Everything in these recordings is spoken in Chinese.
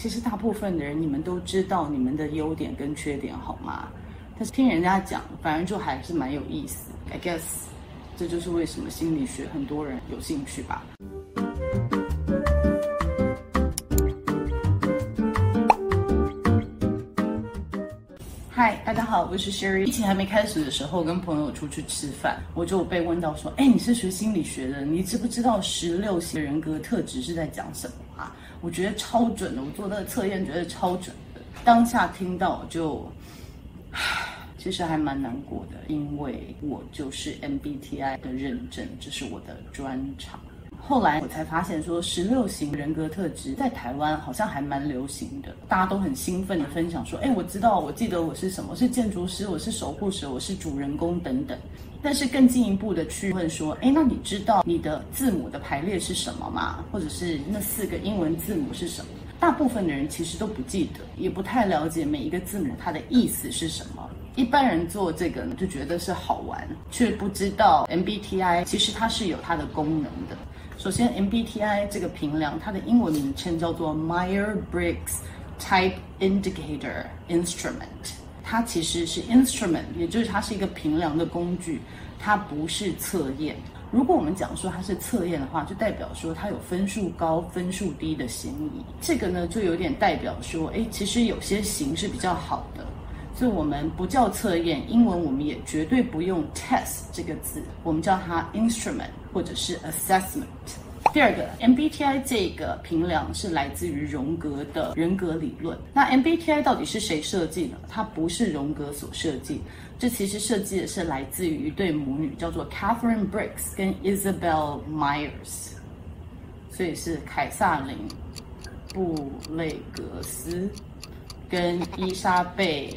其实大部分的人，你们都知道你们的优点跟缺点，好吗？但是听人家讲，反而就还是蛮有意思。I guess，这就是为什么心理学很多人有兴趣吧。嗨，大家好，我是 Sherry。疫情还没开始的时候，跟朋友出去吃饭，我就被问到说：“哎，你是学心理学的，你知不知道十六型人格特质是在讲什么？”我觉得超准的，我做那个测验觉得超准的。当下听到就。其实还蛮难过的，因为我就是 MBTI 的认证，这是我的专长。后来我才发现，说十六型人格特质在台湾好像还蛮流行的，大家都很兴奋的分享说：“哎，我知道，我记得我是什么，是建筑师，我是守护者，我是主人公等等。”但是更进一步的去问说：“哎，那你知道你的字母的排列是什么吗？或者是那四个英文字母是什么？”大部分的人其实都不记得，也不太了解每一个字母它的意思是什么。一般人做这个呢，就觉得是好玩，却不知道 MBTI 其实它是有它的功能的。首先，MBTI 这个评量，它的英文名称叫做 Myers-Briggs Type Indicator Instrument，它其实是 instrument，也就是它是一个评量的工具，它不是测验。如果我们讲说它是测验的话，就代表说它有分数高、分数低的嫌疑。这个呢，就有点代表说，诶，其实有些型是比较好的。所以我们不叫测验，英文我们也绝对不用 test 这个字，我们叫它 instrument 或者是 assessment。第二个，MBTI 这个评量是来自于荣格的人格理论。那 MBTI 到底是谁设计的？它不是荣格所设计，这其实设计的是来自于一对母女，叫做 Catherine Briggs 跟 Isabel Myers，所以是凯撒琳·布雷格斯跟伊莎贝。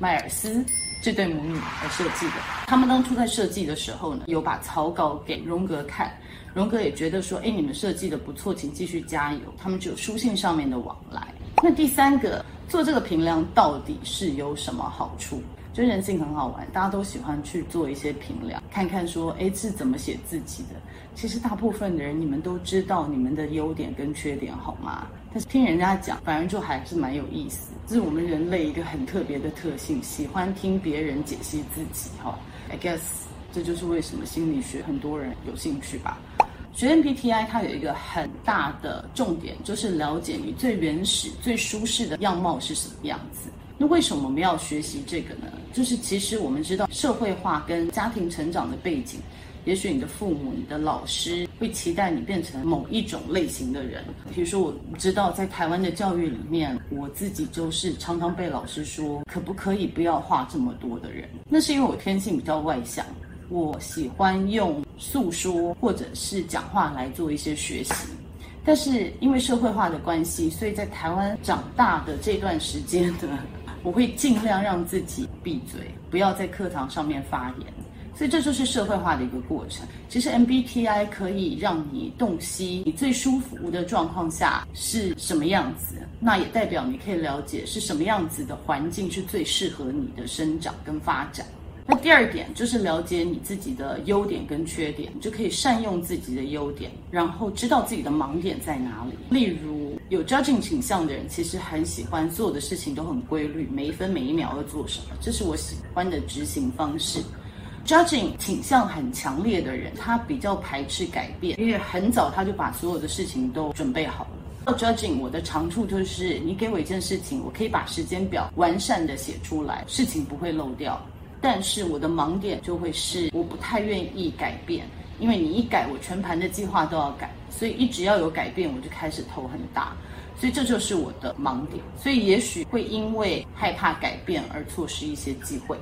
迈尔斯这对母女来设计的。他们当初在设计的时候呢，有把草稿给荣格看，荣格也觉得说，哎，你们设计的不错，请继续加油。他们就有书信上面的往来。那第三个，做这个评量到底是有什么好处？就人性很好玩，大家都喜欢去做一些评量，看看说，哎，是怎么写自己的。其实大部分的人，你们都知道你们的优点跟缺点，好吗？但是听人家讲，反正就还是蛮有意思。这是我们人类一个很特别的特性，喜欢听别人解析自己。哈，I guess 这就是为什么心理学很多人有兴趣吧。学 MBTI 它有一个很大的重点，就是了解你最原始、最舒适的样貌是什么样子。那为什么我们要学习这个呢？就是其实我们知道社会化跟家庭成长的背景，也许你的父母、你的老师会期待你变成某一种类型的人。比如说，我知道在台湾的教育里面，我自己就是常常被老师说，可不可以不要话这么多的人？那是因为我天性比较外向，我喜欢用诉说或者是讲话来做一些学习。但是因为社会化的关系，所以在台湾长大的这段时间的，我会尽量让自己闭嘴，不要在课堂上面发言，所以这就是社会化的一个过程。其实 MBTI 可以让你洞悉你最舒服的状况下是什么样子，那也代表你可以了解是什么样子的环境是最适合你的生长跟发展。那第二点就是了解你自己的优点跟缺点，你就可以善用自己的优点，然后知道自己的盲点在哪里。例如有 judging 倾向的人，其实很喜欢做的事情都很规律，每一分每一秒要做什么，这是我喜欢的执行方式。judging 倾向很强烈的人，他比较排斥改变，因为很早他就把所有的事情都准备好了。judging 我的长处就是，你给我一件事情，我可以把时间表完善的写出来，事情不会漏掉。但是我的盲点就会是我不太愿意改变，因为你一改，我全盘的计划都要改，所以一直要有改变，我就开始头很大，所以这就是我的盲点，所以也许会因为害怕改变而错失一些机会。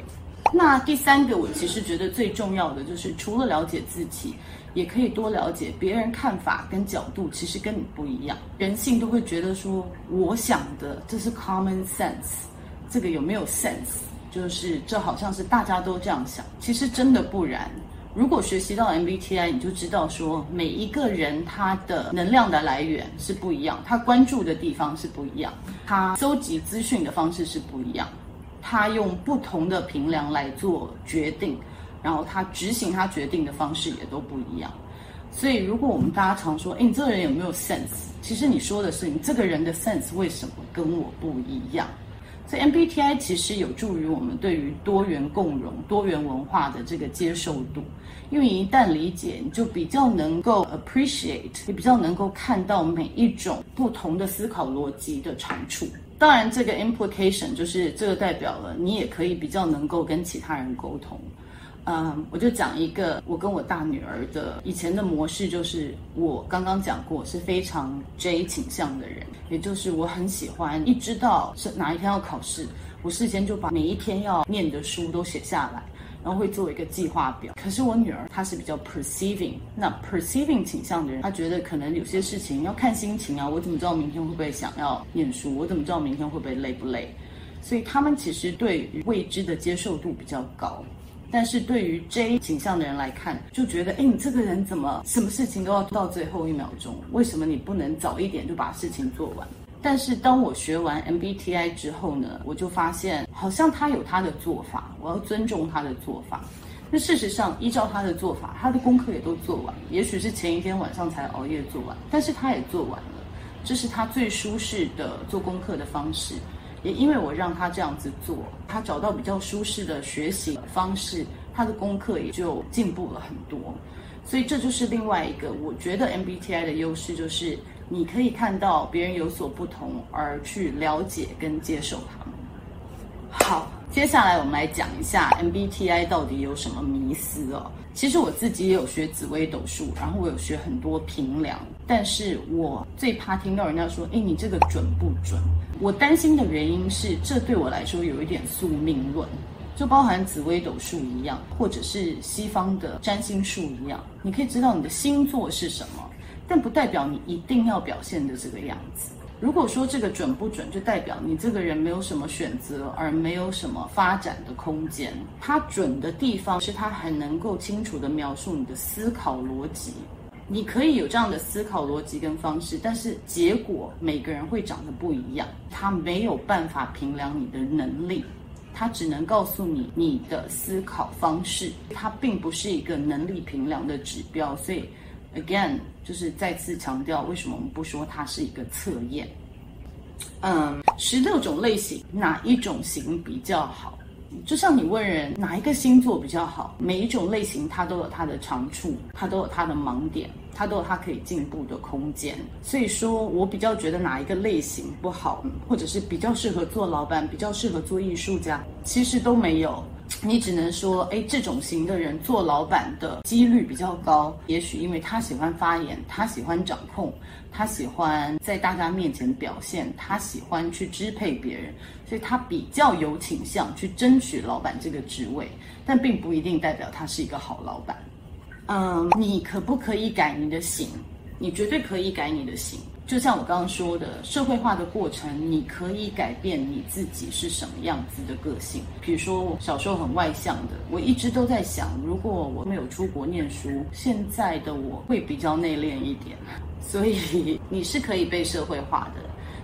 那第三个，我其实觉得最重要的就是除了了解自己，也可以多了解别人看法跟角度，其实跟你不一样。人性都会觉得说，我想的这是 common sense，这个有没有 sense？就是这好像是大家都这样想，其实真的不然。如果学习到 MBTI，你就知道说每一个人他的能量的来源是不一样，他关注的地方是不一样，他搜集资讯的方式是不一样，他用不同的平量来做决定，然后他执行他决定的方式也都不一样。所以如果我们大家常说，诶，你这个人有没有 sense？其实你说的是你这个人的 sense 为什么跟我不一样？所以 MBTI 其实有助于我们对于多元共融、多元文化的这个接受度，因为一旦理解，你就比较能够 appreciate，也比较能够看到每一种不同的思考逻辑的长处。当然，这个 implication 就是这个代表了你也可以比较能够跟其他人沟通。嗯，我就讲一个我跟我大女儿的以前的模式，就是我刚刚讲过是非常 J 倾向的人，也就是我很喜欢一知道是哪一天要考试，我事先就把每一天要念的书都写下来，然后会做一个计划表。可是我女儿她是比较 perceiving，那 perceiving 倾向的人，她觉得可能有些事情要看心情啊，我怎么知道明天会不会想要念书？我怎么知道明天会不会累不累？所以他们其实对于未知的接受度比较高。但是对于 J 倾向的人来看，就觉得，哎，你这个人怎么什么事情都要到最后一秒钟？为什么你不能早一点就把事情做完？但是当我学完 MBTI 之后呢，我就发现，好像他有他的做法，我要尊重他的做法。那事实上，依照他的做法，他的功课也都做完，也许是前一天晚上才熬夜做完，但是他也做完了，这是他最舒适的做功课的方式。也因为我让他这样子做，他找到比较舒适的学习方式，他的功课也就进步了很多。所以这就是另外一个我觉得 MBTI 的优势，就是你可以看到别人有所不同，而去了解跟接受他们。好，接下来我们来讲一下 MBTI 到底有什么迷思哦。其实我自己也有学紫微斗数，然后我有学很多评量，但是我最怕听到人家说：“诶，你这个准不准？”我担心的原因是，这对我来说有一点宿命论，就包含紫微斗数一样，或者是西方的占星术一样。你可以知道你的星座是什么，但不代表你一定要表现的这个样子。如果说这个准不准，就代表你这个人没有什么选择，而没有什么发展的空间。它准的地方是它很能够清楚地描述你的思考逻辑。你可以有这样的思考逻辑跟方式，但是结果每个人会长得不一样。它没有办法评量你的能力，它只能告诉你你的思考方式。它并不是一个能力评量的指标，所以。Again，就是再次强调，为什么我们不说它是一个测验？嗯，十六种类型，哪一种型比较好？就像你问人哪一个星座比较好，每一种类型它都有它的长处，它都有它的盲点，它都有它可以进步的空间。所以说我比较觉得哪一个类型不好，或者是比较适合做老板，比较适合做艺术家，其实都没有。你只能说，哎，这种型的人做老板的几率比较高。也许因为他喜欢发言，他喜欢掌控，他喜欢在大家面前表现，他喜欢去支配别人，所以他比较有倾向去争取老板这个职位。但并不一定代表他是一个好老板。嗯，你可不可以改你的型？你绝对可以改你的型。就像我刚刚说的，社会化的过程，你可以改变你自己是什么样子的个性。比如说，我小时候很外向的，我一直都在想，如果我没有出国念书，现在的我会比较内敛一点。所以你是可以被社会化的。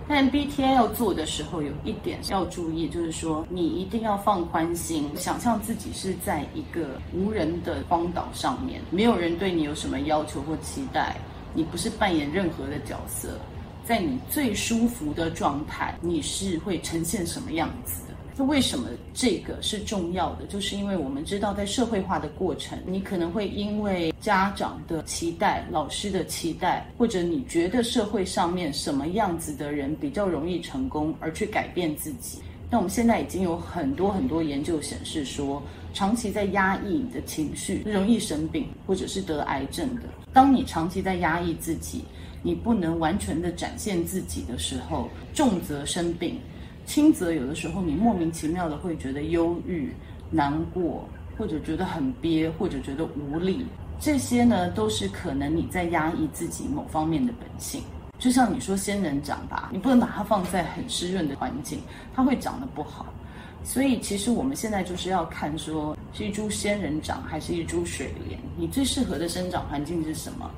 但 B T A 要做的时候，有一点要注意，就是说你一定要放宽心，想象自己是在一个无人的荒岛上面，没有人对你有什么要求或期待。你不是扮演任何的角色，在你最舒服的状态，你是会呈现什么样子的？那为什么这个是重要的？就是因为我们知道，在社会化的过程，你可能会因为家长的期待、老师的期待，或者你觉得社会上面什么样子的人比较容易成功，而去改变自己。那我们现在已经有很多很多研究显示说，长期在压抑你的情绪，容易生病，或者是得癌症的。当你长期在压抑自己，你不能完全的展现自己的时候，重则生病，轻则有的时候你莫名其妙的会觉得忧郁、难过，或者觉得很憋，或者觉得无力。这些呢，都是可能你在压抑自己某方面的本性。就像你说仙人掌吧，你不能把它放在很湿润的环境，它会长得不好。所以其实我们现在就是要看说，是一株仙人掌还是一株水莲，你最适合的生长环境是什么？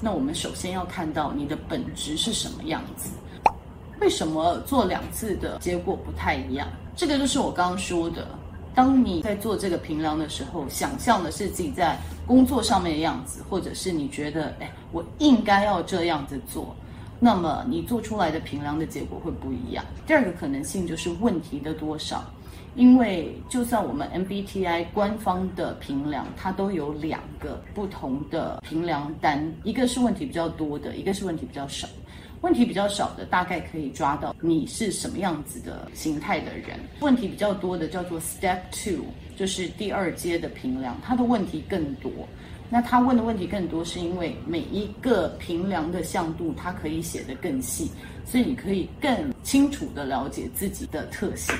那我们首先要看到你的本质是什么样子。为什么做两次的结果不太一样？这个就是我刚刚说的。当你在做这个评量的时候，想象的是自己在工作上面的样子，或者是你觉得，哎，我应该要这样子做，那么你做出来的评量的结果会不一样。第二个可能性就是问题的多少。因为就算我们 MBTI 官方的评量，它都有两个不同的评量单，一个是问题比较多的，一个是问题比较少。问题比较少的，大概可以抓到你是什么样子的形态的人。问题比较多的叫做 Step Two，就是第二阶的评量，它的问题更多。那他问的问题更多，是因为每一个平量的向度，它可以写得更细，所以你可以更清楚地了解自己的特性。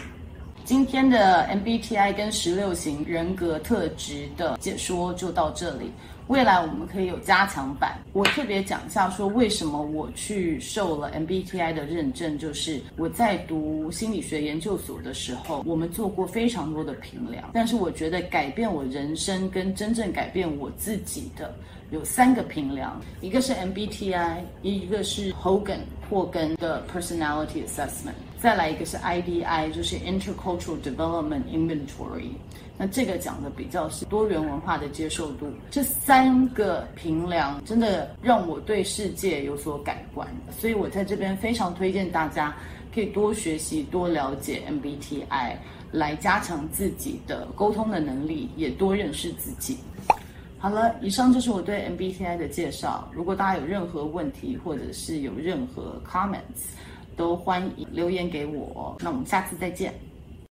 今天的 MBTI 跟十六型人格特质的解说就到这里。未来我们可以有加强版，我特别讲一下说为什么我去受了 MBTI 的认证，就是我在读心理学研究所的时候，我们做过非常多的评量，但是我觉得改变我人生跟真正改变我自己的有三个评量，一个是 MBTI，一个是 Hogan 霍根的 Personality Assessment，再来一个是 IDI，就是 Intercultural Development Inventory。那这个讲的比较是多元文化的接受度，这三个评量真的让我对世界有所改观，所以我在这边非常推荐大家可以多学习、多了解 MBTI，来加强自己的沟通的能力，也多认识自己。好了，以上就是我对 MBTI 的介绍。如果大家有任何问题，或者是有任何 comments，都欢迎留言给我。那我们下次再见。